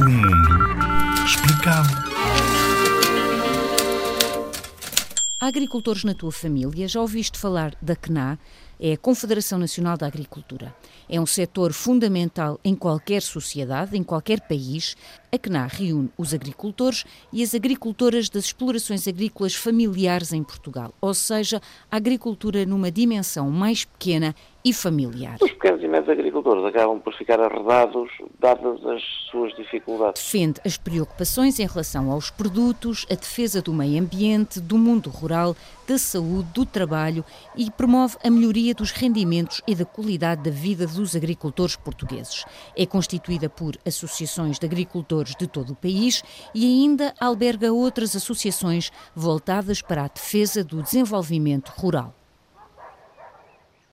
O mundo explicado. Há agricultores na tua família? Já ouviste falar da CNA? É a Confederação Nacional da Agricultura. É um setor fundamental em qualquer sociedade, em qualquer país. A CNA reúne os agricultores e as agricultoras das explorações agrícolas familiares em Portugal, ou seja, a agricultura numa dimensão mais pequena e familiar. Os pequenos e médios agricultores acabam por ficar arredados, dadas as suas dificuldades. Defende as preocupações em relação aos produtos, a defesa do meio ambiente, do mundo rural, da saúde, do trabalho e promove a melhoria dos rendimentos e da qualidade da vida dos agricultores portugueses. É constituída por associações de agricultores de todo o país e ainda alberga outras associações voltadas para a defesa do desenvolvimento rural.